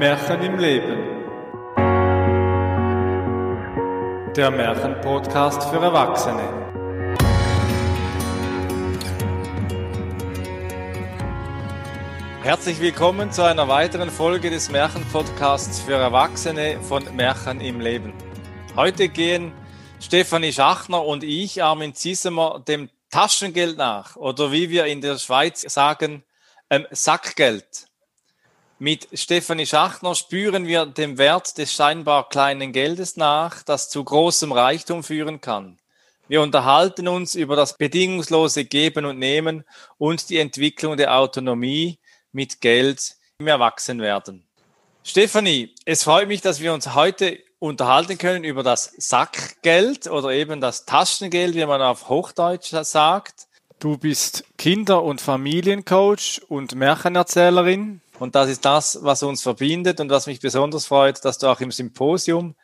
Märchen im Leben. Der Märchenpodcast für Erwachsene. Herzlich willkommen zu einer weiteren Folge des Märchenpodcasts für Erwachsene von Märchen im Leben. Heute gehen Stefanie Schachner und ich, Armin Ziesemer, dem Taschengeld nach oder wie wir in der Schweiz sagen, ähm, Sackgeld. Mit Stefanie Schachner spüren wir dem Wert des scheinbar kleinen Geldes nach, das zu großem Reichtum führen kann. Wir unterhalten uns über das bedingungslose Geben und Nehmen und die Entwicklung der Autonomie mit Geld im Erwachsenwerden. Stefanie, es freut mich, dass wir uns heute unterhalten können über das Sackgeld oder eben das Taschengeld, wie man auf Hochdeutsch sagt. Du bist Kinder- und Familiencoach und Märchenerzählerin. Und das ist das, was uns verbindet und was mich besonders freut, dass du auch im Symposium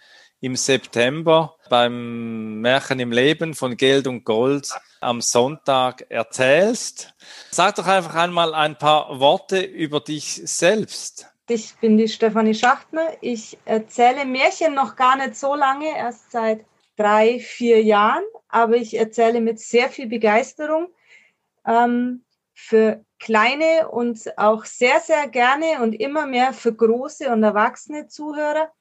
im September beim Märchen im Leben von Geld und Gold am Sonntag erzählst. Sag doch einfach einmal ein paar Worte über dich selbst. Ich bin die Stefanie Schachtner. Ich erzähle Märchen noch gar nicht so lange, erst seit drei, vier Jahren, aber ich erzähle mit sehr viel Begeisterung ähm, für kleine und auch sehr, sehr gerne und immer mehr für große und erwachsene Zuhörer.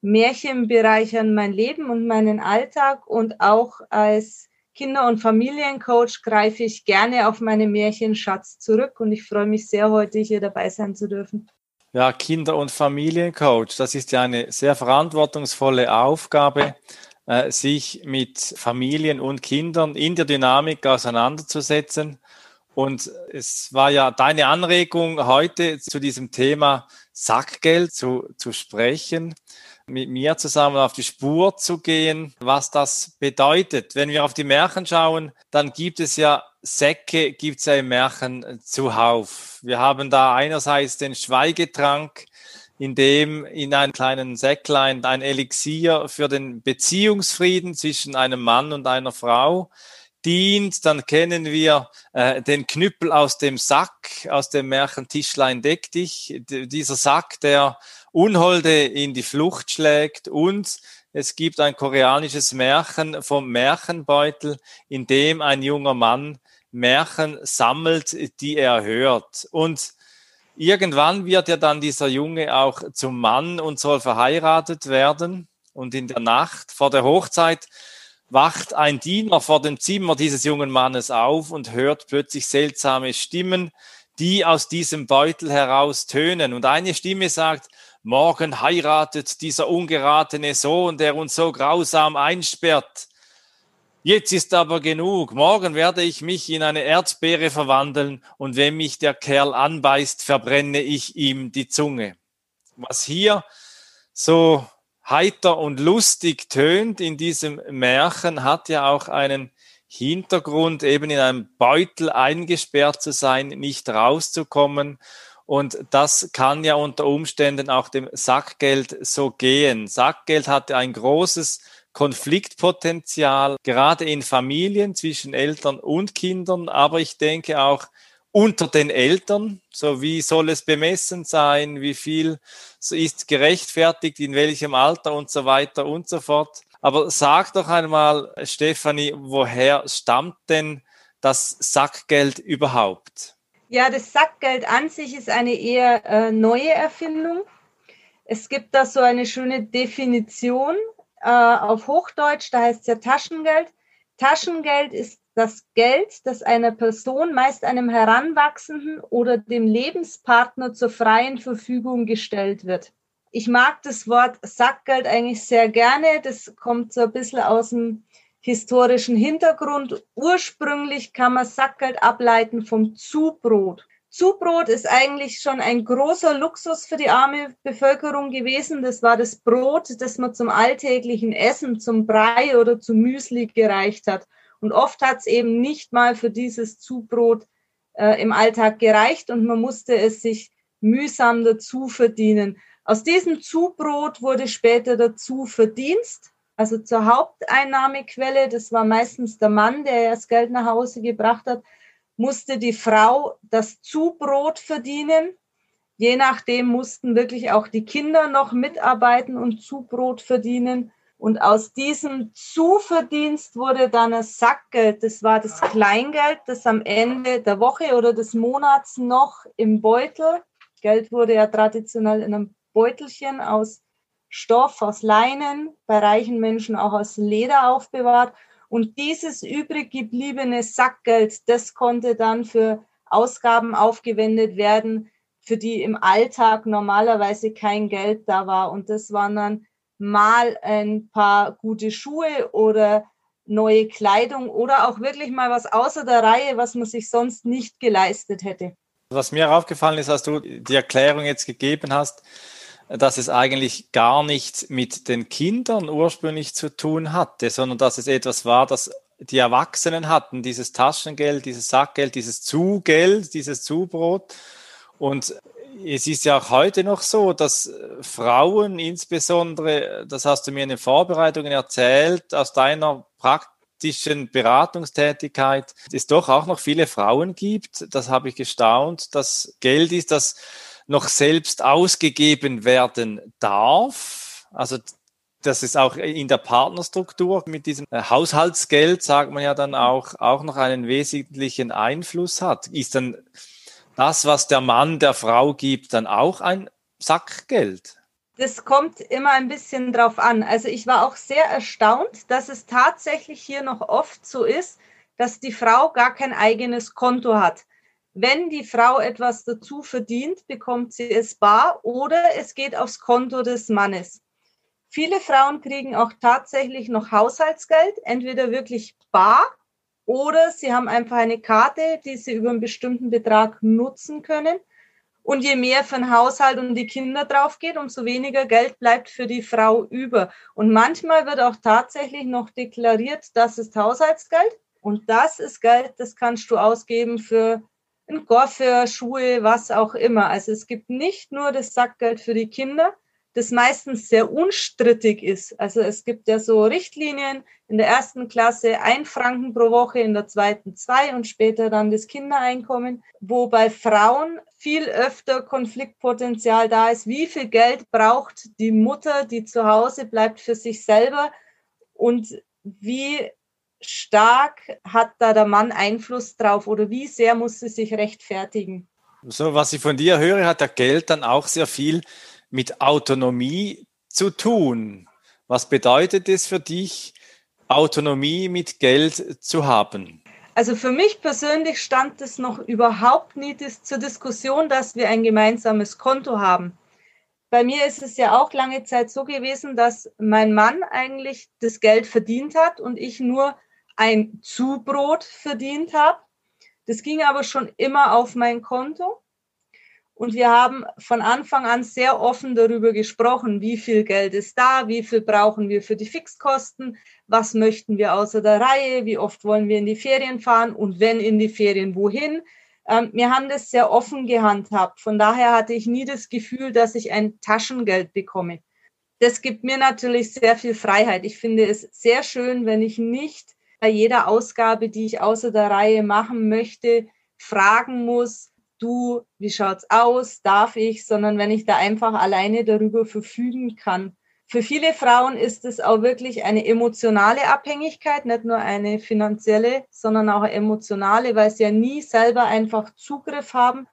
Märchen bereichern mein Leben und meinen Alltag und auch als Kinder- und Familiencoach greife ich gerne auf meine Märchenschatz zurück und ich freue mich sehr, heute hier dabei sein zu dürfen. Ja, Kinder- und Familiencoach, das ist ja eine sehr verantwortungsvolle Aufgabe, äh, sich mit Familien und Kindern in der Dynamik auseinanderzusetzen. Und es war ja deine Anregung, heute zu diesem Thema Sackgeld zu, zu sprechen, mit mir zusammen auf die Spur zu gehen, was das bedeutet. Wenn wir auf die Märchen schauen, dann gibt es ja Säcke, gibt es ja im Märchen zuhauf. Wir haben da einerseits den Schweigetrank, in dem in einem kleinen Säcklein ein Elixier für den Beziehungsfrieden zwischen einem Mann und einer Frau dient, dann kennen wir äh, den Knüppel aus dem Sack, aus dem Märchen Tischlein deck dich, dieser Sack, der Unholde in die Flucht schlägt und es gibt ein koreanisches Märchen vom Märchenbeutel, in dem ein junger Mann Märchen sammelt, die er hört. Und irgendwann wird ja dann dieser Junge auch zum Mann und soll verheiratet werden. Und in der Nacht vor der Hochzeit wacht ein Diener vor dem Zimmer dieses jungen Mannes auf und hört plötzlich seltsame Stimmen, die aus diesem Beutel heraus tönen. Und eine Stimme sagt, morgen heiratet dieser ungeratene Sohn, der uns so grausam einsperrt. Jetzt ist aber genug. Morgen werde ich mich in eine Erzbeere verwandeln und wenn mich der Kerl anbeißt, verbrenne ich ihm die Zunge. Was hier so heiter und lustig tönt in diesem Märchen, hat ja auch einen Hintergrund, eben in einem Beutel eingesperrt zu sein, nicht rauszukommen. Und das kann ja unter Umständen auch dem Sackgeld so gehen. Sackgeld hat ein großes Konfliktpotenzial, gerade in Familien zwischen Eltern und Kindern, aber ich denke auch unter den Eltern, so wie soll es bemessen sein, wie viel ist gerechtfertigt, in welchem Alter und so weiter und so fort. Aber sag doch einmal, Stefanie, woher stammt denn das Sackgeld überhaupt? Ja, das Sackgeld an sich ist eine eher äh, neue Erfindung. Es gibt da so eine schöne Definition äh, auf Hochdeutsch, da heißt es ja Taschengeld. Taschengeld ist das Geld, das einer Person, meist einem Heranwachsenden oder dem Lebenspartner zur freien Verfügung gestellt wird. Ich mag das Wort Sackgeld eigentlich sehr gerne. Das kommt so ein bisschen aus dem historischen Hintergrund. Ursprünglich kann man Sackgeld ableiten vom Zubrot. Zubrot ist eigentlich schon ein großer Luxus für die arme Bevölkerung gewesen. Das war das Brot, das man zum alltäglichen Essen, zum Brei oder zum Müsli gereicht hat. Und oft hat es eben nicht mal für dieses Zubrot äh, im Alltag gereicht und man musste es sich mühsam dazu verdienen. Aus diesem Zubrot wurde später der Zuverdienst, also zur Haupteinnahmequelle. Das war meistens der Mann, der das Geld nach Hause gebracht hat, musste die Frau das Zubrot verdienen. Je nachdem mussten wirklich auch die Kinder noch mitarbeiten und Zubrot verdienen. Und aus diesem Zuverdienst wurde dann ein Sackgeld. Das war das Kleingeld, das am Ende der Woche oder des Monats noch im Beutel. Geld wurde ja traditionell in einem Beutelchen aus Stoff, aus Leinen, bei reichen Menschen auch aus Leder aufbewahrt. Und dieses übrig gebliebene Sackgeld, das konnte dann für Ausgaben aufgewendet werden, für die im Alltag normalerweise kein Geld da war. Und das waren dann mal ein paar gute Schuhe oder neue Kleidung oder auch wirklich mal was außer der Reihe, was man sich sonst nicht geleistet hätte. Was mir aufgefallen ist, als du die Erklärung jetzt gegeben hast, dass es eigentlich gar nichts mit den Kindern ursprünglich zu tun hatte, sondern dass es etwas war, das die Erwachsenen hatten, dieses Taschengeld, dieses Sackgeld, dieses Zugeld, dieses Zubrot. Und es ist ja auch heute noch so, dass Frauen insbesondere, das hast du mir in den Vorbereitungen erzählt, aus deiner praktischen Beratungstätigkeit, es doch auch noch viele Frauen gibt. Das habe ich gestaunt. Das Geld ist, das noch selbst ausgegeben werden darf. Also das ist auch in der Partnerstruktur mit diesem Haushaltsgeld, sagt man ja dann auch, auch noch einen wesentlichen Einfluss hat. Ist dann das, was der Mann der Frau gibt, dann auch ein Sackgeld? Das kommt immer ein bisschen drauf an. Also ich war auch sehr erstaunt, dass es tatsächlich hier noch oft so ist, dass die Frau gar kein eigenes Konto hat. Wenn die Frau etwas dazu verdient, bekommt sie es bar oder es geht aufs Konto des Mannes. Viele Frauen kriegen auch tatsächlich noch Haushaltsgeld, entweder wirklich bar oder sie haben einfach eine Karte, die sie über einen bestimmten Betrag nutzen können. Und je mehr für den Haushalt und die Kinder drauf geht, umso weniger Geld bleibt für die Frau über. Und manchmal wird auch tatsächlich noch deklariert, das ist Haushaltsgeld und das ist Geld, das kannst du ausgeben für ein Koffer, Schuhe, was auch immer. Also es gibt nicht nur das Sackgeld für die Kinder, das meistens sehr unstrittig ist. Also es gibt ja so Richtlinien in der ersten Klasse ein Franken pro Woche, in der zweiten zwei und später dann das Kindereinkommen, wo bei Frauen viel öfter Konfliktpotenzial da ist. Wie viel Geld braucht die Mutter, die zu Hause bleibt für sich selber und wie stark hat da der Mann Einfluss drauf oder wie sehr muss sie sich rechtfertigen? So, was ich von dir höre, hat der Geld dann auch sehr viel mit Autonomie zu tun. Was bedeutet es für dich, Autonomie mit Geld zu haben? Also für mich persönlich stand es noch überhaupt nie zur Diskussion, dass wir ein gemeinsames Konto haben. Bei mir ist es ja auch lange Zeit so gewesen, dass mein Mann eigentlich das Geld verdient hat und ich nur ein Zubrot verdient habe. Das ging aber schon immer auf mein Konto. Und wir haben von Anfang an sehr offen darüber gesprochen, wie viel Geld ist da, wie viel brauchen wir für die Fixkosten, was möchten wir außer der Reihe, wie oft wollen wir in die Ferien fahren und wenn in die Ferien, wohin. Ähm, wir haben das sehr offen gehandhabt. Von daher hatte ich nie das Gefühl, dass ich ein Taschengeld bekomme. Das gibt mir natürlich sehr viel Freiheit. Ich finde es sehr schön, wenn ich nicht bei jeder Ausgabe, die ich außer der Reihe machen möchte, fragen muss, du, wie schaut's aus, darf ich, sondern wenn ich da einfach alleine darüber verfügen kann. Für viele Frauen ist es auch wirklich eine emotionale Abhängigkeit, nicht nur eine finanzielle, sondern auch eine emotionale, weil sie ja nie selber einfach Zugriff haben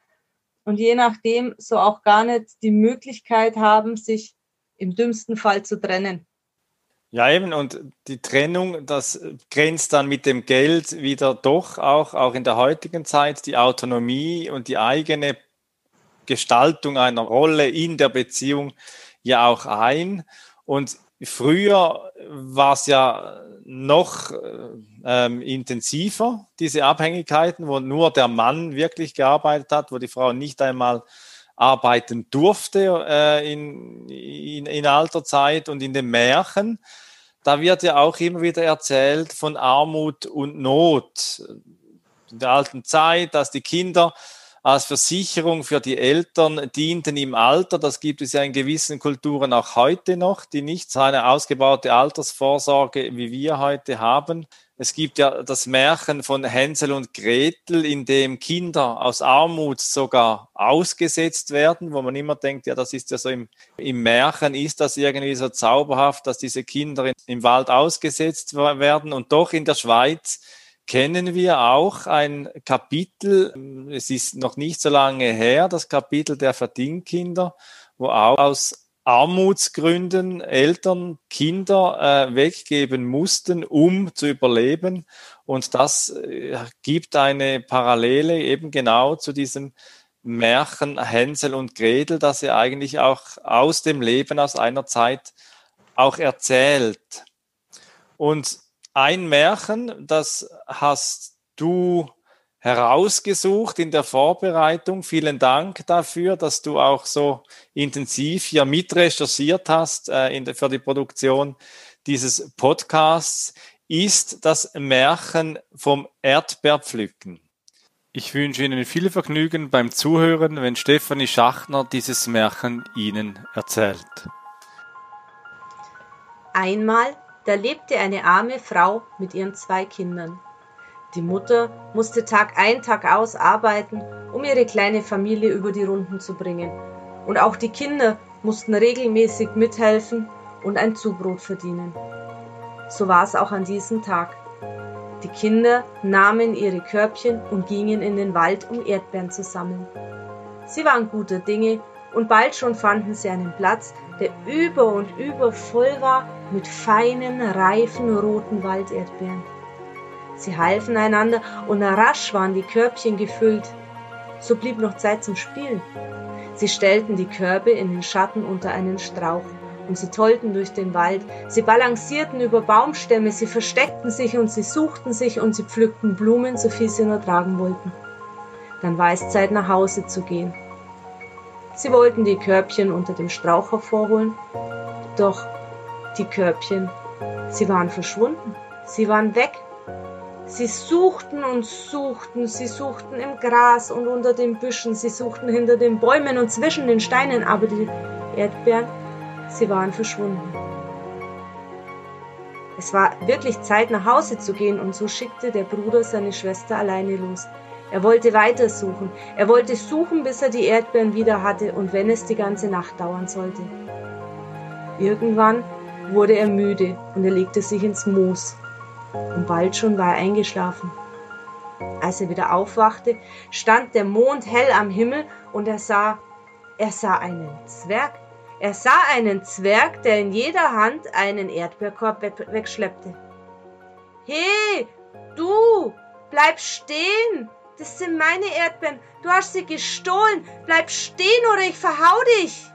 und je nachdem so auch gar nicht die Möglichkeit haben, sich im dümmsten Fall zu trennen. Ja, eben, und die Trennung, das grenzt dann mit dem Geld wieder doch auch, auch in der heutigen Zeit, die Autonomie und die eigene Gestaltung einer Rolle in der Beziehung ja auch ein. Und früher war es ja noch ähm, intensiver, diese Abhängigkeiten, wo nur der Mann wirklich gearbeitet hat, wo die Frau nicht einmal arbeiten durfte äh, in, in, in alter Zeit und in den Märchen da wird ja auch immer wieder erzählt von Armut und Not. In der alten Zeit, dass die Kinder als Versicherung für die Eltern dienten im Alter. Das gibt es ja in gewissen Kulturen auch heute noch, die nicht so eine ausgebaute Altersvorsorge wie wir heute haben. Es gibt ja das Märchen von Hänsel und Gretel, in dem Kinder aus Armut sogar ausgesetzt werden, wo man immer denkt, ja, das ist ja so im, im Märchen, ist das irgendwie so zauberhaft, dass diese Kinder in, im Wald ausgesetzt werden. Und doch in der Schweiz kennen wir auch ein Kapitel, es ist noch nicht so lange her, das Kapitel der Verdingkinder, wo auch aus Armutsgründen Eltern Kinder äh, weggeben mussten, um zu überleben. Und das äh, gibt eine Parallele eben genau zu diesem Märchen Hänsel und Gretel, das er eigentlich auch aus dem Leben aus einer Zeit auch erzählt. Und ein Märchen, das hast du herausgesucht in der Vorbereitung. Vielen Dank dafür, dass du auch so intensiv hier mitrecherchiert hast äh, in der, für die Produktion dieses Podcasts, ist das Märchen vom Erdbeerpflücken. Ich wünsche Ihnen viel Vergnügen beim Zuhören, wenn Stefanie Schachner dieses Märchen Ihnen erzählt. Einmal, da lebte eine arme Frau mit ihren zwei Kindern. Die Mutter musste Tag ein, Tag aus arbeiten, um ihre kleine Familie über die Runden zu bringen. Und auch die Kinder mussten regelmäßig mithelfen und ein Zubrot verdienen. So war es auch an diesem Tag. Die Kinder nahmen ihre Körbchen und gingen in den Wald, um Erdbeeren zu sammeln. Sie waren guter Dinge und bald schon fanden sie einen Platz, der über und über voll war mit feinen, reifen, roten Walderdbeeren. Sie halfen einander und rasch waren die Körbchen gefüllt. So blieb noch Zeit zum Spielen. Sie stellten die Körbe in den Schatten unter einen Strauch und sie tollten durch den Wald. Sie balancierten über Baumstämme, sie versteckten sich und sie suchten sich und sie pflückten Blumen, so viel sie nur tragen wollten. Dann war es Zeit, nach Hause zu gehen. Sie wollten die Körbchen unter dem Strauch hervorholen, doch die Körbchen, sie waren verschwunden, sie waren weg. Sie suchten und suchten, sie suchten im Gras und unter den Büschen, sie suchten hinter den Bäumen und zwischen den Steinen, aber die Erdbeeren, sie waren verschwunden. Es war wirklich Zeit, nach Hause zu gehen, und so schickte der Bruder seine Schwester alleine los. Er wollte weitersuchen. Er wollte suchen, bis er die Erdbeeren wieder hatte und wenn es die ganze Nacht dauern sollte. Irgendwann wurde er müde und er legte sich ins Moos und bald schon war er eingeschlafen. Als er wieder aufwachte, stand der Mond hell am Himmel und er sah, er sah einen Zwerg. Er sah einen Zwerg, der in jeder Hand einen Erdbeerkorb wegschleppte. Hey, du, bleib stehen! Das sind meine Erdbeeren. Du hast sie gestohlen. Bleib stehen oder ich verhau dich.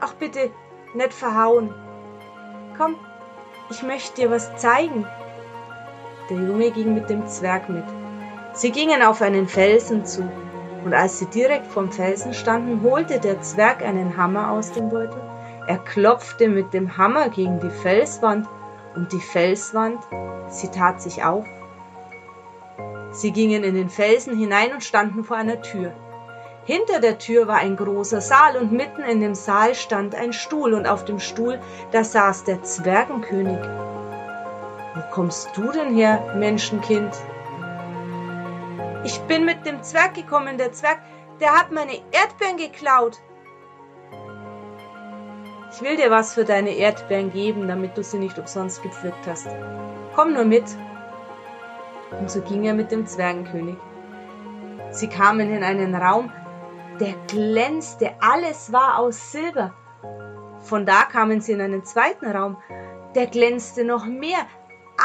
Ach bitte, nicht verhauen. Komm, ich möchte dir was zeigen. Der Junge ging mit dem Zwerg mit. Sie gingen auf einen Felsen zu, und als sie direkt vom Felsen standen, holte der Zwerg einen Hammer aus dem Beutel. Er klopfte mit dem Hammer gegen die Felswand, und die Felswand, sie tat sich auf. Sie gingen in den Felsen hinein und standen vor einer Tür. Hinter der Tür war ein großer Saal und mitten in dem Saal stand ein Stuhl und auf dem Stuhl, da saß der Zwergenkönig. Wo kommst du denn her, Menschenkind? Ich bin mit dem Zwerg gekommen, der Zwerg, der hat meine Erdbeeren geklaut. Ich will dir was für deine Erdbeeren geben, damit du sie nicht umsonst gepflückt hast. Komm nur mit. Und so ging er mit dem Zwergenkönig. Sie kamen in einen Raum, der glänzte, alles war aus Silber. Von da kamen sie in einen zweiten Raum, der glänzte noch mehr.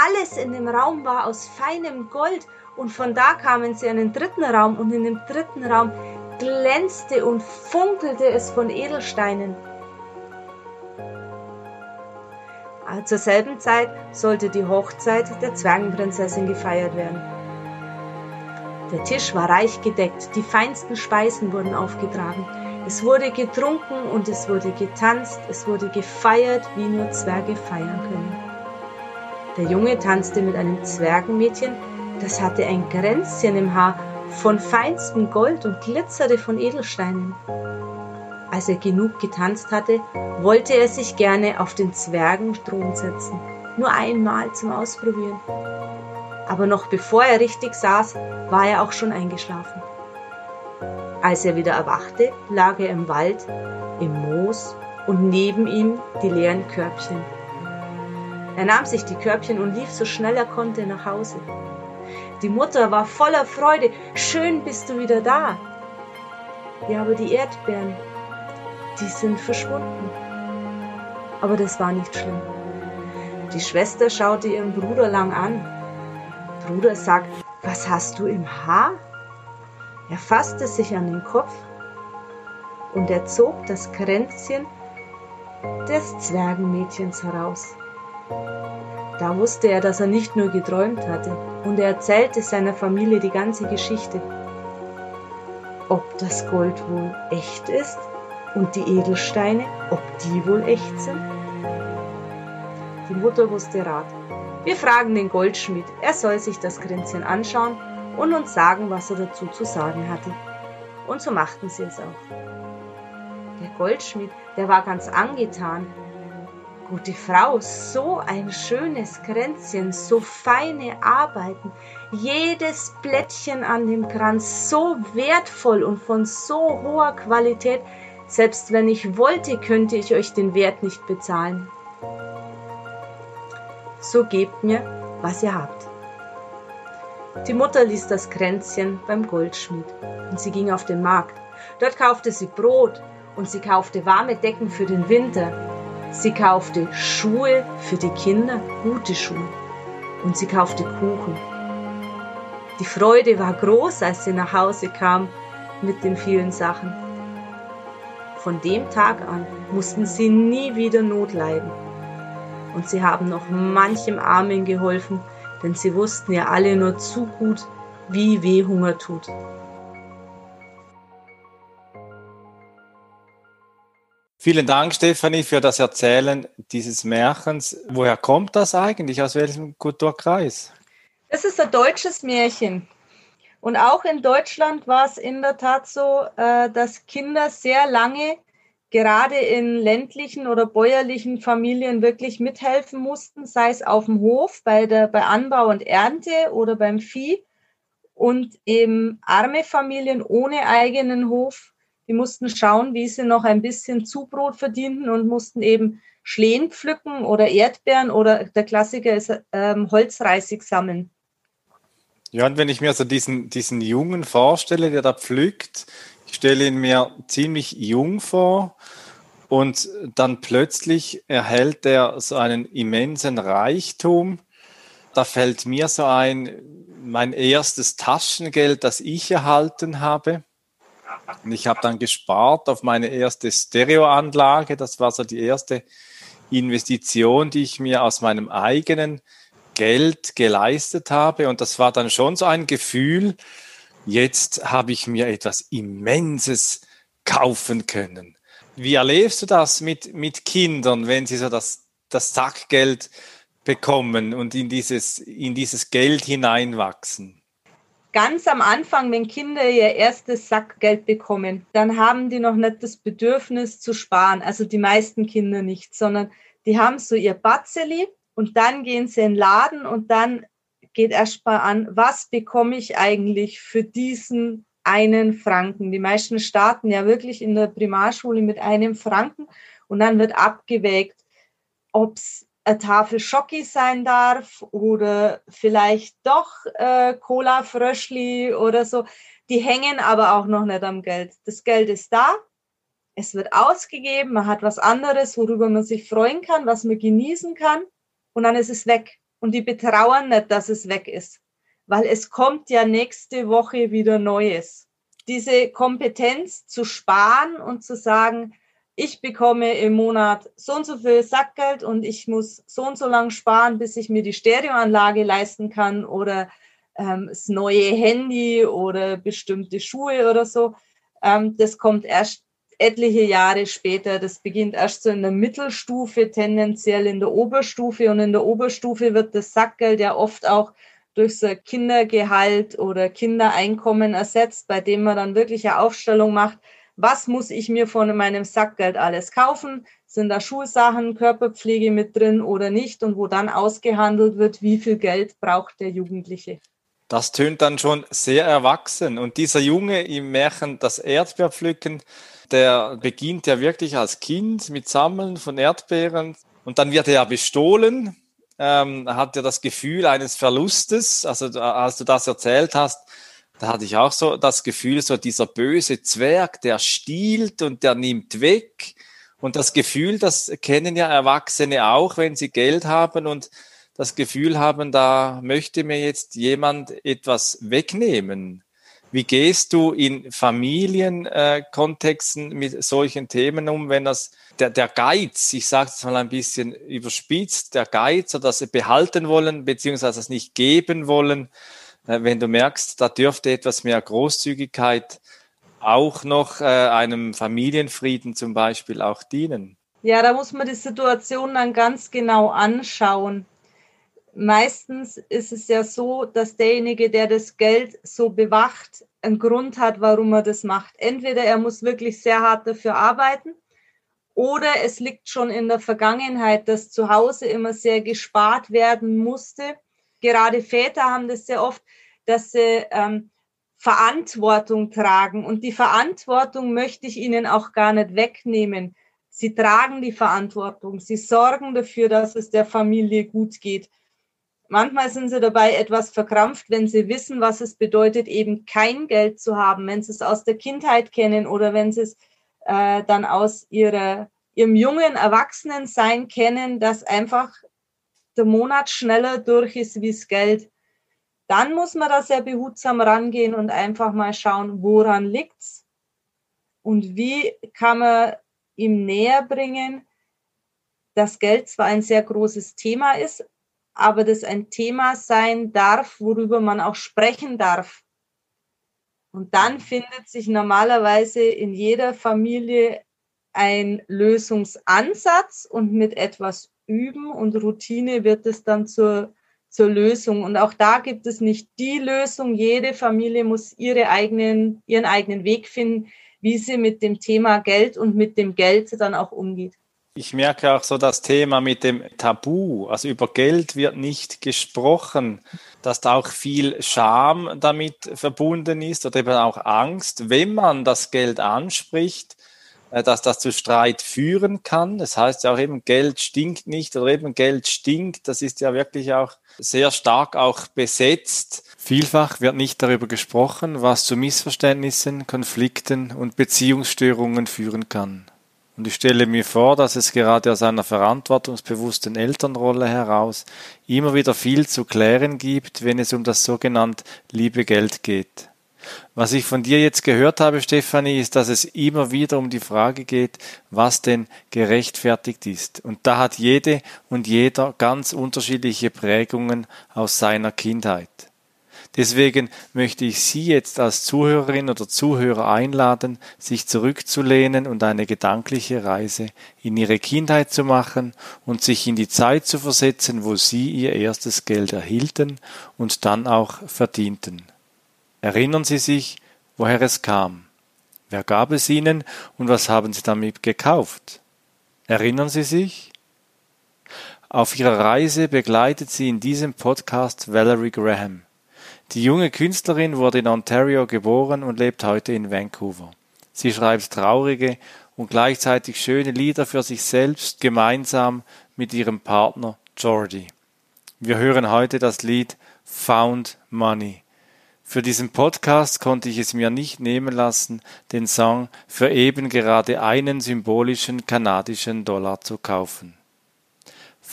Alles in dem Raum war aus feinem Gold und von da kamen sie in einen dritten Raum und in dem dritten Raum glänzte und funkelte es von Edelsteinen. Zur selben Zeit sollte die Hochzeit der Zwergenprinzessin gefeiert werden. Der Tisch war reich gedeckt, die feinsten Speisen wurden aufgetragen. Es wurde getrunken und es wurde getanzt, es wurde gefeiert, wie nur Zwerge feiern können. Der Junge tanzte mit einem Zwergenmädchen, das hatte ein Kränzchen im Haar von feinstem Gold und glitzerte von Edelsteinen. Als er genug getanzt hatte, wollte er sich gerne auf den Zwergenthron setzen. nur einmal zum Ausprobieren. Aber noch bevor er richtig saß, war er auch schon eingeschlafen. Als er wieder erwachte, lag er im Wald, im Moos und neben ihm die leeren Körbchen. Er nahm sich die Körbchen und lief so schnell er konnte nach Hause. Die Mutter war voller Freude. Schön bist du wieder da. Ja, aber die Erdbeeren, die sind verschwunden. Aber das war nicht schlimm. Die Schwester schaute ihren Bruder lang an. Bruder sagt, was hast du im Haar? Er fasste sich an den Kopf und er zog das Kränzchen des Zwergenmädchens heraus. Da wusste er, dass er nicht nur geträumt hatte, und er erzählte seiner Familie die ganze Geschichte. Ob das Gold wohl echt ist und die Edelsteine, ob die wohl echt sind? Die Mutter wusste Rat. Wir fragen den Goldschmied, er soll sich das Kränzchen anschauen und uns sagen, was er dazu zu sagen hatte. Und so machten sie es auch. Der Goldschmied, der war ganz angetan Gute Frau, so ein schönes Kränzchen, so feine Arbeiten, jedes Blättchen an dem Kranz so wertvoll und von so hoher Qualität, selbst wenn ich wollte, könnte ich euch den Wert nicht bezahlen. So gebt mir, was ihr habt. Die Mutter ließ das Kränzchen beim Goldschmied und sie ging auf den Markt. Dort kaufte sie Brot und sie kaufte warme Decken für den Winter Sie kaufte Schuhe für die Kinder, gute Schuhe. Und sie kaufte Kuchen. Die Freude war groß, als sie nach Hause kam mit den vielen Sachen. Von dem Tag an mussten sie nie wieder Not leiden. Und sie haben noch manchem Armen geholfen, denn sie wussten ja alle nur zu gut, wie weh Hunger tut. Vielen Dank, Stefanie, für das Erzählen dieses Märchens. Woher kommt das eigentlich? Aus welchem Kulturkreis? Es ist ein deutsches Märchen. Und auch in Deutschland war es in der Tat so, äh, dass Kinder sehr lange gerade in ländlichen oder bäuerlichen Familien wirklich mithelfen mussten, sei es auf dem Hof, bei, der, bei Anbau und Ernte oder beim Vieh. Und eben arme Familien ohne eigenen Hof die mussten schauen, wie sie noch ein bisschen Zubrot verdienten und mussten eben Schlehen pflücken oder Erdbeeren oder der Klassiker ist ähm, Holzreisig sammeln. Ja, und wenn ich mir so diesen, diesen Jungen vorstelle, der da pflückt, ich stelle ihn mir ziemlich jung vor und dann plötzlich erhält er so einen immensen Reichtum. Da fällt mir so ein, mein erstes Taschengeld, das ich erhalten habe. Und ich habe dann gespart auf meine erste Stereoanlage. Das war so die erste Investition, die ich mir aus meinem eigenen Geld geleistet habe. Und das war dann schon so ein Gefühl, jetzt habe ich mir etwas Immenses kaufen können. Wie erlebst du das mit, mit Kindern, wenn sie so das, das Sackgeld bekommen und in dieses, in dieses Geld hineinwachsen? ganz am Anfang, wenn Kinder ihr erstes Sackgeld bekommen, dann haben die noch nicht das Bedürfnis zu sparen. Also die meisten Kinder nicht, sondern die haben so ihr Batzeli und dann gehen sie in den Laden und dann geht erst mal an, was bekomme ich eigentlich für diesen einen Franken? Die meisten starten ja wirklich in der Primarschule mit einem Franken und dann wird abgewägt, ob es eine Tafel Schocki sein darf oder vielleicht doch äh, Cola Fröschli oder so. Die hängen aber auch noch nicht am Geld. Das Geld ist da, es wird ausgegeben, man hat was anderes, worüber man sich freuen kann, was man genießen kann und dann ist es weg. Und die betrauern nicht, dass es weg ist, weil es kommt ja nächste Woche wieder Neues. Diese Kompetenz zu sparen und zu sagen, ich bekomme im Monat so und so viel Sackgeld und ich muss so und so lang sparen, bis ich mir die Stereoanlage leisten kann oder ähm, das neue Handy oder bestimmte Schuhe oder so. Ähm, das kommt erst etliche Jahre später. Das beginnt erst so in der Mittelstufe, tendenziell in der Oberstufe. Und in der Oberstufe wird das Sackgeld ja oft auch durch so Kindergehalt oder Kindereinkommen ersetzt, bei dem man dann wirklich eine Aufstellung macht, was muss ich mir von meinem Sackgeld alles kaufen? Sind da Schulsachen, Körperpflege mit drin oder nicht? Und wo dann ausgehandelt wird, wie viel Geld braucht der Jugendliche. Das tönt dann schon sehr erwachsen. Und dieser Junge im Märchen Das Erdbeerpflücken, der beginnt ja wirklich als Kind mit Sammeln von Erdbeeren. Und dann wird er ja bestohlen, ähm, hat ja das Gefühl eines Verlustes. Also als du das erzählt hast, da hatte ich auch so das Gefühl, so dieser böse Zwerg, der stiehlt und der nimmt weg. Und das Gefühl, das kennen ja Erwachsene auch, wenn sie Geld haben und das Gefühl haben, da möchte mir jetzt jemand etwas wegnehmen. Wie gehst du in Familienkontexten äh, mit solchen Themen um, wenn das der, der Geiz, ich sage es mal ein bisschen überspitzt, der Geiz oder das behalten wollen, beziehungsweise das nicht geben wollen, äh, wenn du merkst, da dürfte etwas mehr Großzügigkeit auch noch äh, einem Familienfrieden zum Beispiel auch dienen? Ja, da muss man die Situation dann ganz genau anschauen. Meistens ist es ja so, dass derjenige, der das Geld so bewacht, einen Grund hat, warum er das macht. Entweder er muss wirklich sehr hart dafür arbeiten oder es liegt schon in der Vergangenheit, dass zu Hause immer sehr gespart werden musste gerade Väter haben das sehr oft, dass sie ähm, Verantwortung tragen. Und die Verantwortung möchte ich ihnen auch gar nicht wegnehmen. Sie tragen die Verantwortung. Sie sorgen dafür, dass es der Familie gut geht. Manchmal sind sie dabei etwas verkrampft, wenn sie wissen, was es bedeutet, eben kein Geld zu haben, wenn sie es aus der Kindheit kennen oder wenn sie es äh, dann aus ihrer, ihrem jungen Erwachsenensein kennen, dass einfach der Monat schneller durch ist wie das Geld, dann muss man da sehr behutsam rangehen und einfach mal schauen, woran liegt's und wie kann man ihm näher bringen, dass Geld zwar ein sehr großes Thema ist, aber das ein Thema sein darf, worüber man auch sprechen darf. Und dann findet sich normalerweise in jeder Familie ein Lösungsansatz und mit etwas Üben und Routine wird es dann zur, zur Lösung. Und auch da gibt es nicht die Lösung. Jede Familie muss ihre eigenen, ihren eigenen Weg finden, wie sie mit dem Thema Geld und mit dem Geld dann auch umgeht. Ich merke auch so das Thema mit dem Tabu. Also über Geld wird nicht gesprochen, dass da auch viel Scham damit verbunden ist oder eben auch Angst. Wenn man das Geld anspricht, äh, dass das zu Streit führen kann. Das heißt ja auch eben, Geld stinkt nicht oder eben Geld stinkt. Das ist ja wirklich auch sehr stark auch besetzt. Vielfach wird nicht darüber gesprochen, was zu Missverständnissen, Konflikten und Beziehungsstörungen führen kann. Und ich stelle mir vor, dass es gerade aus einer verantwortungsbewussten Elternrolle heraus immer wieder viel zu klären gibt, wenn es um das sogenannte liebe Geld geht. Was ich von dir jetzt gehört habe, Stefanie, ist, dass es immer wieder um die Frage geht, was denn gerechtfertigt ist. Und da hat jede und jeder ganz unterschiedliche Prägungen aus seiner Kindheit. Deswegen möchte ich Sie jetzt als Zuhörerin oder Zuhörer einladen, sich zurückzulehnen und eine gedankliche Reise in Ihre Kindheit zu machen und sich in die Zeit zu versetzen, wo Sie Ihr erstes Geld erhielten und dann auch verdienten. Erinnern Sie sich, woher es kam? Wer gab es Ihnen und was haben Sie damit gekauft? Erinnern Sie sich? Auf ihrer Reise begleitet sie in diesem Podcast Valerie Graham. Die junge Künstlerin wurde in Ontario geboren und lebt heute in Vancouver. Sie schreibt traurige und gleichzeitig schöne Lieder für sich selbst gemeinsam mit ihrem Partner Jordi. Wir hören heute das Lied Found Money. Für diesen Podcast konnte ich es mir nicht nehmen lassen, den Song für eben gerade einen symbolischen kanadischen Dollar zu kaufen.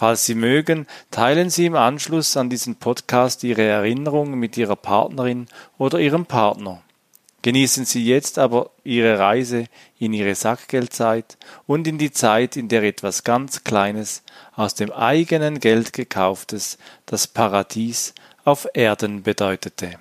Falls Sie mögen, teilen Sie im Anschluss an diesen Podcast Ihre Erinnerung mit Ihrer Partnerin oder Ihrem Partner. Genießen Sie jetzt aber Ihre Reise in Ihre Sackgeldzeit und in die Zeit, in der etwas ganz Kleines, aus dem eigenen Geld gekauftes, das Paradies auf Erden bedeutete.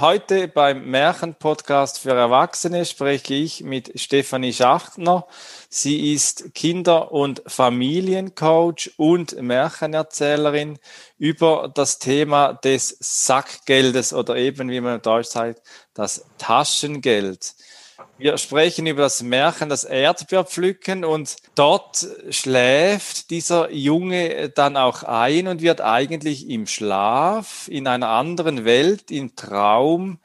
Heute beim Märchenpodcast für Erwachsene spreche ich mit Stefanie Schachtner. Sie ist Kinder- und Familiencoach und Märchenerzählerin über das Thema des Sackgeldes oder eben, wie man in Deutsch sagt, das Taschengeld. Wir sprechen über das Märchen, das Erdbeerpflücken und dort schläft dieser Junge dann auch ein und wird eigentlich im Schlaf, in einer anderen Welt, im Traum,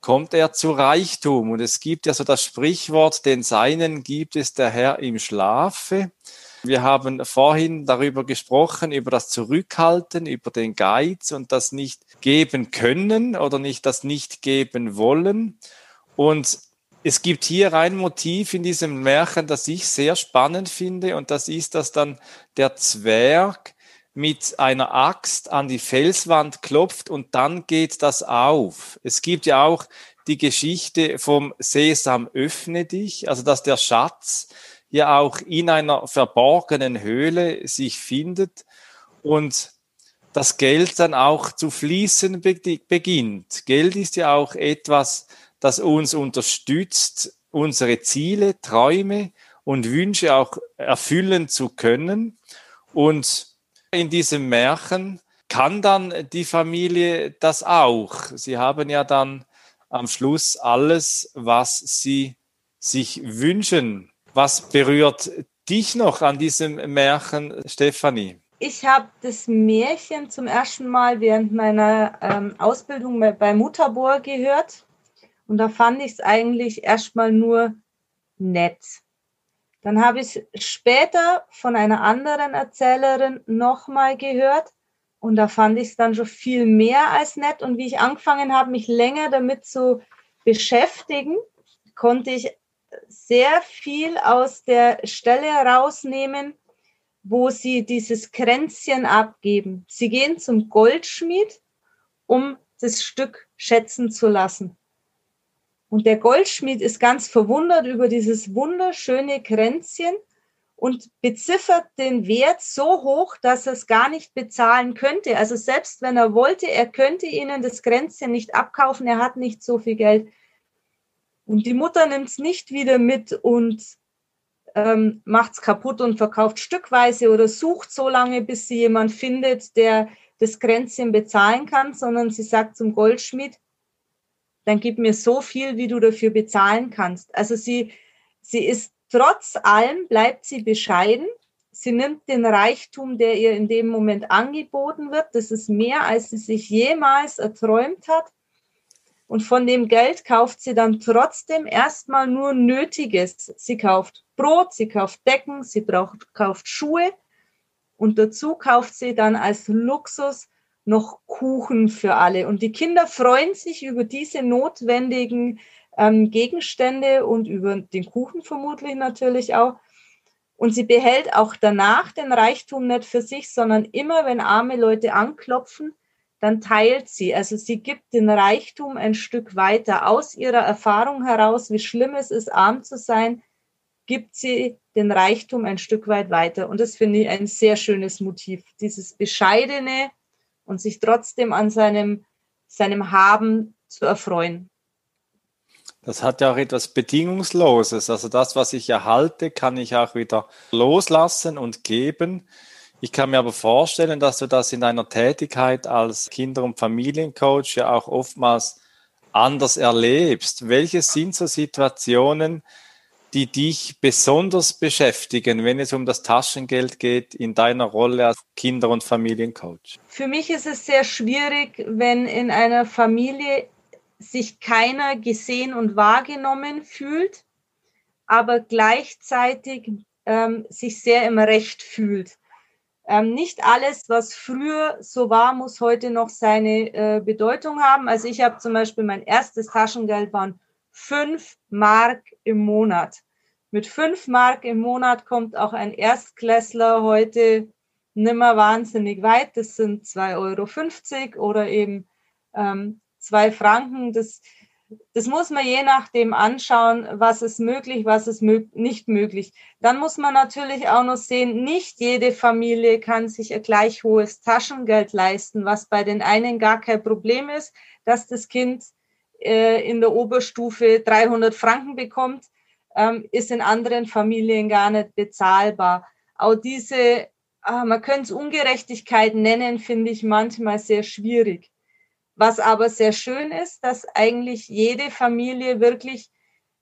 kommt er zu Reichtum. Und es gibt ja so das Sprichwort, den Seinen gibt es der Herr im Schlafe. Wir haben vorhin darüber gesprochen, über das Zurückhalten, über den Geiz und das nicht geben können oder nicht das nicht geben wollen. Und es gibt hier ein Motiv in diesem Märchen, das ich sehr spannend finde, und das ist, dass dann der Zwerg mit einer Axt an die Felswand klopft und dann geht das auf. Es gibt ja auch die Geschichte vom Sesam öffne dich, also dass der Schatz ja auch in einer verborgenen Höhle sich findet und das Geld dann auch zu fließen beginnt. Geld ist ja auch etwas, das uns unterstützt, unsere Ziele, Träume und Wünsche auch erfüllen zu können. Und in diesem Märchen kann dann die Familie das auch. Sie haben ja dann am Schluss alles, was sie sich wünschen. Was berührt dich noch an diesem Märchen, Stefanie? Ich habe das Märchen zum ersten Mal während meiner ähm, Ausbildung bei, bei Mutterbohr gehört. Und da fand ich es eigentlich erstmal nur nett. Dann habe ich später von einer anderen Erzählerin nochmal gehört und da fand ich es dann schon viel mehr als nett. Und wie ich angefangen habe, mich länger damit zu beschäftigen, konnte ich sehr viel aus der Stelle rausnehmen, wo sie dieses Kränzchen abgeben. Sie gehen zum Goldschmied, um das Stück schätzen zu lassen. Und der Goldschmied ist ganz verwundert über dieses wunderschöne Kränzchen und beziffert den Wert so hoch, dass er es gar nicht bezahlen könnte. Also selbst wenn er wollte, er könnte ihnen das Kränzchen nicht abkaufen, er hat nicht so viel Geld. Und die Mutter nimmt es nicht wieder mit und ähm, macht es kaputt und verkauft stückweise oder sucht so lange, bis sie jemand findet, der das Kränzchen bezahlen kann, sondern sie sagt zum Goldschmied, dann gib mir so viel, wie du dafür bezahlen kannst. Also sie, sie ist trotz allem, bleibt sie bescheiden. Sie nimmt den Reichtum, der ihr in dem Moment angeboten wird. Das ist mehr, als sie sich jemals erträumt hat. Und von dem Geld kauft sie dann trotzdem erstmal nur Nötiges. Sie kauft Brot, sie kauft Decken, sie braucht, kauft Schuhe und dazu kauft sie dann als Luxus noch Kuchen für alle. Und die Kinder freuen sich über diese notwendigen ähm, Gegenstände und über den Kuchen vermutlich natürlich auch. Und sie behält auch danach den Reichtum nicht für sich, sondern immer, wenn arme Leute anklopfen, dann teilt sie. Also sie gibt den Reichtum ein Stück weiter. Aus ihrer Erfahrung heraus, wie schlimm es ist, arm zu sein, gibt sie den Reichtum ein Stück weit weiter. Und das finde ich ein sehr schönes Motiv. Dieses bescheidene, und sich trotzdem an seinem, seinem Haben zu erfreuen. Das hat ja auch etwas Bedingungsloses. Also das, was ich erhalte, kann ich auch wieder loslassen und geben. Ich kann mir aber vorstellen, dass du das in deiner Tätigkeit als Kinder- und Familiencoach ja auch oftmals anders erlebst. Welche sind so Situationen, die dich besonders beschäftigen, wenn es um das Taschengeld geht in deiner Rolle als Kinder- und Familiencoach? Für mich ist es sehr schwierig, wenn in einer Familie sich keiner gesehen und wahrgenommen fühlt, aber gleichzeitig ähm, sich sehr im Recht fühlt. Ähm, nicht alles, was früher so war, muss heute noch seine äh, Bedeutung haben. Also ich habe zum Beispiel mein erstes Taschengeld waren fünf Mark im Monat. Mit fünf Mark im Monat kommt auch ein Erstklässler heute nimmer wahnsinnig weit. Das sind 2,50 Euro oder eben ähm, Franken. Das, das muss man je nachdem anschauen, was ist möglich, was ist mög nicht möglich. Dann muss man natürlich auch noch sehen, nicht jede Familie kann sich ein gleich hohes Taschengeld leisten, was bei den einen gar kein Problem ist, dass das Kind äh, in der Oberstufe 300 Franken bekommt, ähm, ist in anderen Familien gar nicht bezahlbar. Auch diese, äh, man könnte es Ungerechtigkeit nennen, finde ich manchmal sehr schwierig. Was aber sehr schön ist, dass eigentlich jede Familie wirklich,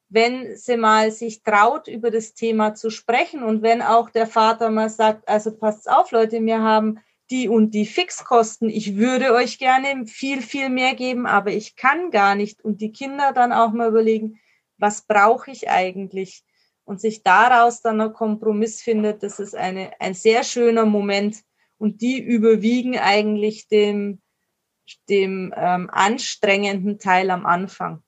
wenn sie mal sich traut, über das Thema zu sprechen und wenn auch der Vater mal sagt, also passt auf, Leute, wir haben die und die Fixkosten. Ich würde euch gerne viel, viel mehr geben, aber ich kann gar nicht. Und die Kinder dann auch mal überlegen, was brauche ich eigentlich? Und sich daraus dann ein Kompromiss findet, das ist eine, ein sehr schöner Moment. Und die überwiegen eigentlich dem, dem ähm, anstrengenden Teil am Anfang.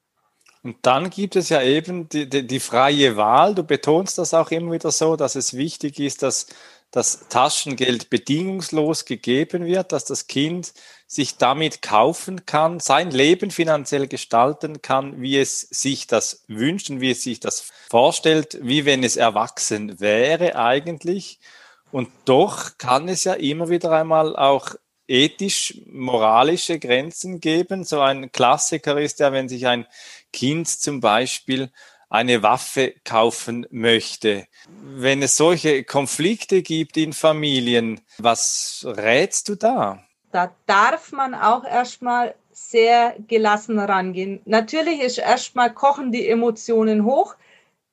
Und dann gibt es ja eben die, die, die freie Wahl. Du betonst das auch immer wieder so, dass es wichtig ist, dass das Taschengeld bedingungslos gegeben wird, dass das Kind sich damit kaufen kann, sein Leben finanziell gestalten kann, wie es sich das wünscht und wie es sich das vorstellt, wie wenn es erwachsen wäre eigentlich. Und doch kann es ja immer wieder einmal auch ethisch-moralische Grenzen geben. So ein Klassiker ist ja, wenn sich ein Kind zum Beispiel eine Waffe kaufen möchte. Wenn es solche Konflikte gibt in Familien, was rätst du da? Da darf man auch erstmal sehr gelassen rangehen. Natürlich ist erstmal kochen die Emotionen hoch.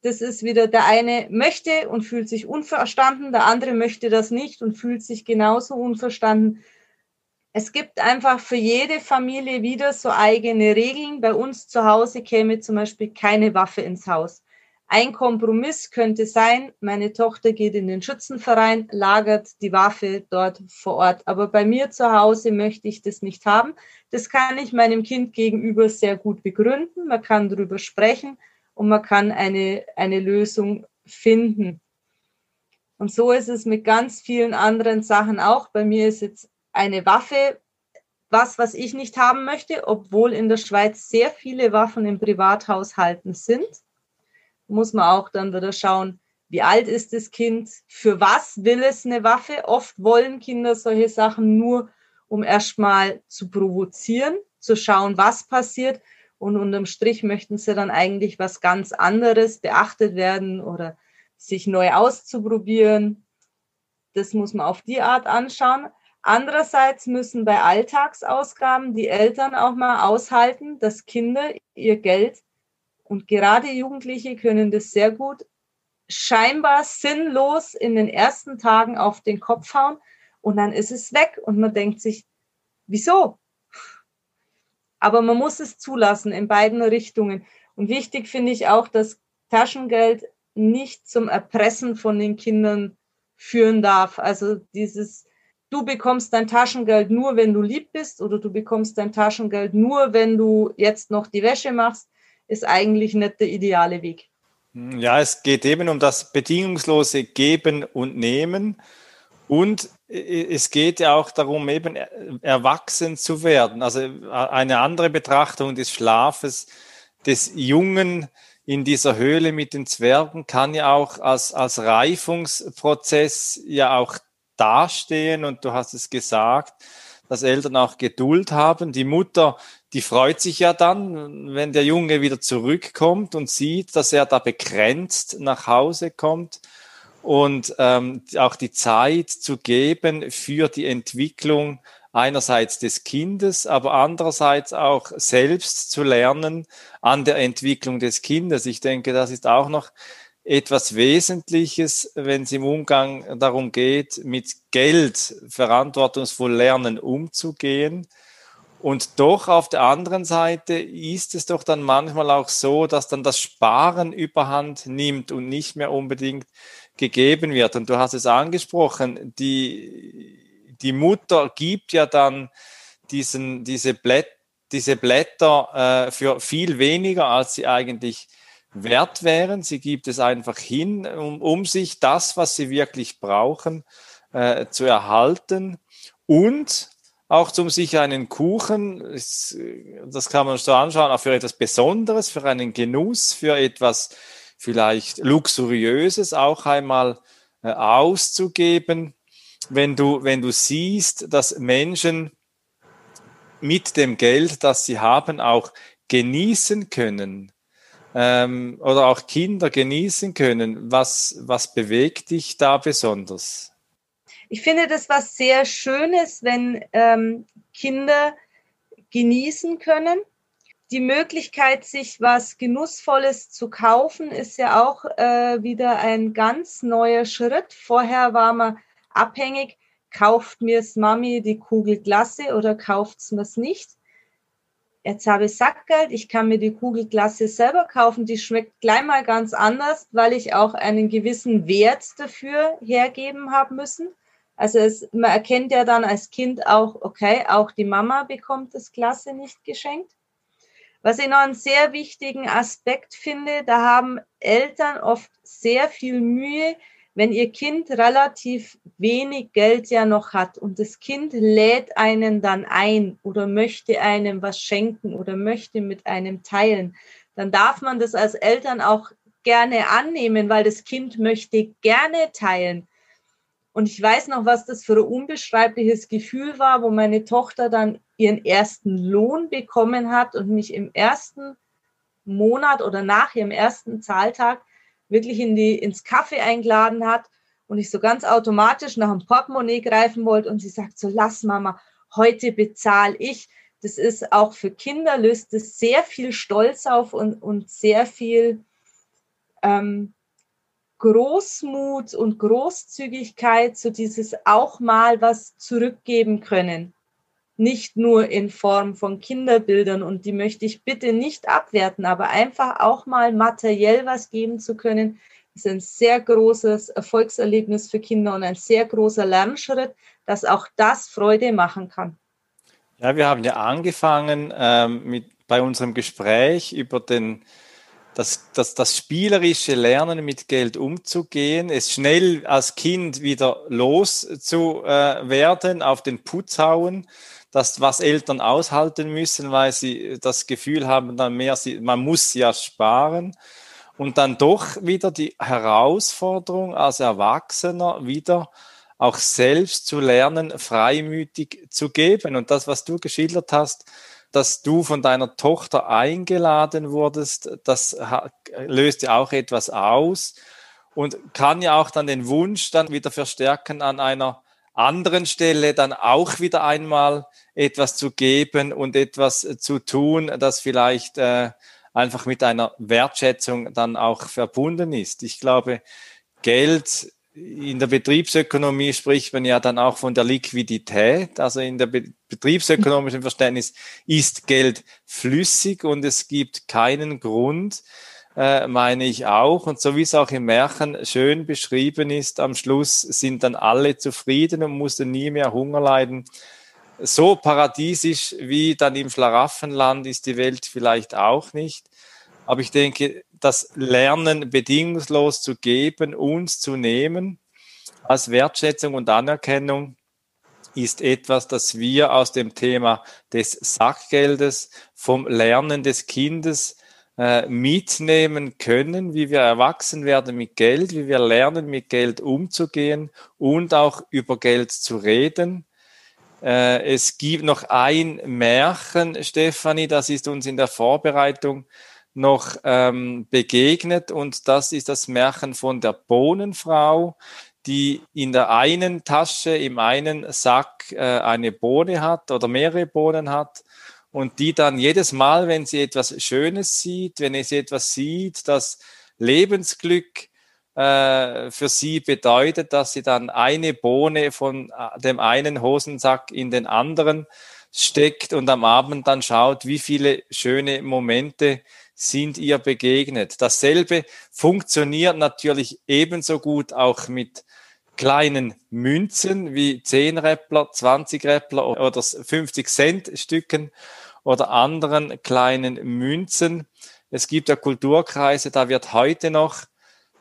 Das ist wieder der eine möchte und fühlt sich unverstanden, der andere möchte das nicht und fühlt sich genauso unverstanden. Es gibt einfach für jede Familie wieder so eigene Regeln. Bei uns zu Hause käme zum Beispiel keine Waffe ins Haus. Ein Kompromiss könnte sein, meine Tochter geht in den Schützenverein, lagert die Waffe dort vor Ort. Aber bei mir zu Hause möchte ich das nicht haben. Das kann ich meinem Kind gegenüber sehr gut begründen. Man kann darüber sprechen und man kann eine, eine Lösung finden. Und so ist es mit ganz vielen anderen Sachen auch. Bei mir ist jetzt eine Waffe was, was ich nicht haben möchte, obwohl in der Schweiz sehr viele Waffen in Privathaushalten sind. Muss man auch dann wieder schauen, wie alt ist das Kind, für was will es eine Waffe. Oft wollen Kinder solche Sachen nur, um erstmal zu provozieren, zu schauen, was passiert. Und unterm Strich möchten sie dann eigentlich was ganz anderes beachtet werden oder sich neu auszuprobieren. Das muss man auf die Art anschauen. Andererseits müssen bei Alltagsausgaben die Eltern auch mal aushalten, dass Kinder ihr Geld und gerade Jugendliche können das sehr gut scheinbar sinnlos in den ersten Tagen auf den Kopf hauen und dann ist es weg und man denkt sich, wieso? Aber man muss es zulassen in beiden Richtungen. Und wichtig finde ich auch, dass Taschengeld nicht zum Erpressen von den Kindern führen darf. Also dieses du bekommst dein Taschengeld nur, wenn du lieb bist oder du bekommst dein Taschengeld nur, wenn du jetzt noch die Wäsche machst, ist eigentlich nicht der ideale Weg. Ja, es geht eben um das bedingungslose Geben und Nehmen. Und es geht ja auch darum, eben erwachsen zu werden. Also eine andere Betrachtung des Schlafes des Jungen in dieser Höhle mit den Zwergen kann ja auch als, als Reifungsprozess ja auch dastehen und du hast es gesagt, dass Eltern auch Geduld haben. Die Mutter, die freut sich ja dann, wenn der Junge wieder zurückkommt und sieht, dass er da begrenzt nach Hause kommt und ähm, auch die Zeit zu geben für die Entwicklung einerseits des Kindes, aber andererseits auch selbst zu lernen an der Entwicklung des Kindes. Ich denke, das ist auch noch etwas Wesentliches, wenn es im Umgang darum geht, mit Geld verantwortungsvoll lernen umzugehen. Und doch auf der anderen Seite ist es doch dann manchmal auch so, dass dann das Sparen überhand nimmt und nicht mehr unbedingt gegeben wird. Und du hast es angesprochen, die, die Mutter gibt ja dann diesen, diese, Blätt, diese Blätter äh, für viel weniger, als sie eigentlich wert wären. Sie gibt es einfach hin, um, um sich das, was sie wirklich brauchen, äh, zu erhalten und auch um sich einen Kuchen, das kann man so anschauen, auch für etwas Besonderes, für einen Genuss, für etwas vielleicht Luxuriöses auch einmal äh, auszugeben. Wenn du, wenn du siehst, dass Menschen mit dem Geld, das sie haben, auch genießen können, ähm, oder auch Kinder genießen können. Was, was bewegt dich da besonders? Ich finde das was sehr Schönes, wenn ähm, Kinder genießen können. Die Möglichkeit, sich was Genussvolles zu kaufen, ist ja auch äh, wieder ein ganz neuer Schritt. Vorher war man abhängig, kauft mir's Mami die Kugel Glasse oder kauft's mir's nicht jetzt habe ich Sackgeld, ich kann mir die Kugelklasse selber kaufen, die schmeckt gleich mal ganz anders, weil ich auch einen gewissen Wert dafür hergeben haben müssen. Also es, man erkennt ja dann als Kind auch, okay, auch die Mama bekommt das Klasse nicht geschenkt. Was ich noch einen sehr wichtigen Aspekt finde, da haben Eltern oft sehr viel Mühe, wenn ihr Kind relativ wenig Geld ja noch hat und das Kind lädt einen dann ein oder möchte einem was schenken oder möchte mit einem teilen, dann darf man das als Eltern auch gerne annehmen, weil das Kind möchte gerne teilen. Und ich weiß noch, was das für ein unbeschreibliches Gefühl war, wo meine Tochter dann ihren ersten Lohn bekommen hat und mich im ersten Monat oder nach ihrem ersten Zahltag wirklich in die, ins Kaffee eingeladen hat und ich so ganz automatisch nach dem Portemonnaie greifen wollte und sie sagt so, lass Mama, heute bezahle ich. Das ist auch für Kinder, löst es sehr viel Stolz auf und, und sehr viel ähm, Großmut und Großzügigkeit, so dieses auch mal was zurückgeben können. Nicht nur in Form von Kinderbildern und die möchte ich bitte nicht abwerten, aber einfach auch mal materiell was geben zu können, ist ein sehr großes Erfolgserlebnis für Kinder und ein sehr großer Lernschritt, dass auch das Freude machen kann. Ja, wir haben ja angefangen ähm, mit, bei unserem Gespräch über den, das, das, das spielerische Lernen mit Geld umzugehen, es schnell als Kind wieder loszuwerden, äh, auf den Putz hauen, das, was Eltern aushalten müssen, weil sie das Gefühl haben, dann mehr, sie, man muss ja sparen und dann doch wieder die Herausforderung als Erwachsener wieder auch selbst zu lernen, freimütig zu geben. Und das, was du geschildert hast, dass du von deiner Tochter eingeladen wurdest, das löst ja auch etwas aus und kann ja auch dann den Wunsch dann wieder verstärken, an einer anderen Stelle dann auch wieder einmal etwas zu geben und etwas zu tun, das vielleicht äh, einfach mit einer Wertschätzung dann auch verbunden ist. Ich glaube, Geld in der Betriebsökonomie spricht man ja dann auch von der Liquidität. Also in der betriebsökonomischen Verständnis ist Geld flüssig und es gibt keinen Grund, äh, meine ich auch. Und so wie es auch im Märchen schön beschrieben ist, am Schluss sind dann alle zufrieden und mussten nie mehr Hunger leiden so paradiesisch wie dann im Schlaraffenland ist die Welt vielleicht auch nicht. Aber ich denke, das Lernen bedingungslos zu geben, uns zu nehmen, als Wertschätzung und Anerkennung, ist etwas, das wir aus dem Thema des Sackgeldes, vom Lernen des Kindes äh, mitnehmen können, wie wir erwachsen werden mit Geld, wie wir lernen, mit Geld umzugehen und auch über Geld zu reden. Äh, es gibt noch ein Märchen, Stefanie, das ist uns in der Vorbereitung noch ähm, begegnet. Und das ist das Märchen von der Bohnenfrau, die in der einen Tasche, im einen Sack äh, eine Bohne hat oder mehrere Bohnen hat und die dann jedes Mal, wenn sie etwas Schönes sieht, wenn sie etwas sieht, das Lebensglück äh, für sie bedeutet, dass sie dann eine Bohne von äh, dem einen Hosensack in den anderen steckt und am Abend dann schaut, wie viele schöne Momente sind ihr begegnet. Dasselbe funktioniert natürlich ebenso gut auch mit kleinen Münzen wie 10 Räppler, 20 Räppler oder 50 Cent Stücken oder anderen kleinen Münzen. Es gibt ja Kulturkreise, da wird heute noch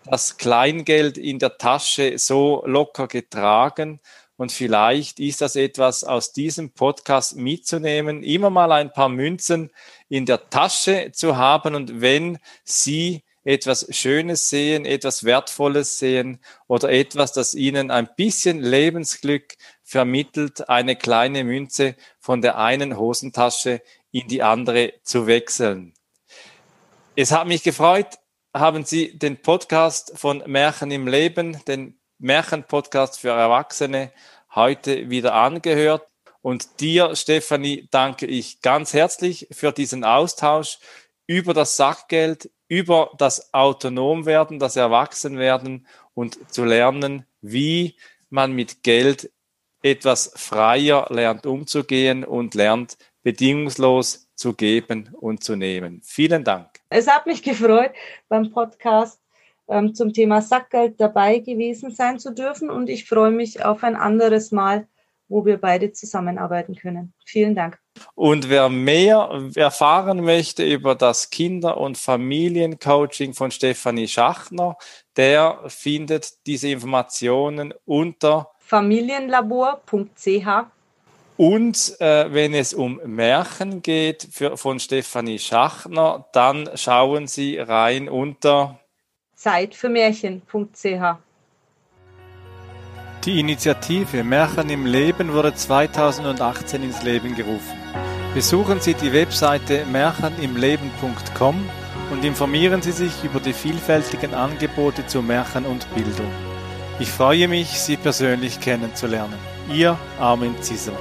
das Kleingeld in der Tasche so locker getragen. Und vielleicht ist das etwas aus diesem Podcast mitzunehmen, immer mal ein paar Münzen in der Tasche zu haben. Und wenn Sie etwas Schönes sehen, etwas Wertvolles sehen oder etwas, das Ihnen ein bisschen Lebensglück vermittelt, eine kleine Münze von der einen Hosentasche in die andere zu wechseln. Es hat mich gefreut, haben Sie den Podcast von Märchen im Leben, den Märchenpodcast für Erwachsene, heute wieder angehört. Und dir, Stefanie, danke ich ganz herzlich für diesen Austausch über das Sachgeld, über das Autonomwerden, das Erwachsenwerden und zu lernen, wie man mit Geld etwas freier lernt umzugehen und lernt bedingungslos zu geben und zu nehmen. Vielen Dank. Es hat mich gefreut, beim Podcast ähm, zum Thema Sackgeld dabei gewesen sein zu dürfen und ich freue mich auf ein anderes Mal, wo wir beide zusammenarbeiten können. Vielen Dank. Und wer mehr erfahren möchte über das Kinder- und Familiencoaching von Stefanie Schachner, der findet diese Informationen unter familienlabor.ch und äh, wenn es um Märchen geht für, von Stefanie Schachner, dann schauen Sie rein unter Zeit für Märchen.ch. Die Initiative Märchen im Leben wurde 2018 ins Leben gerufen. Besuchen Sie die Webseite märchenimleben.com und informieren Sie sich über die vielfältigen Angebote zu Märchen und Bildung. Ich freue mich, Sie persönlich kennenzulernen. Ihr Armin Zisser.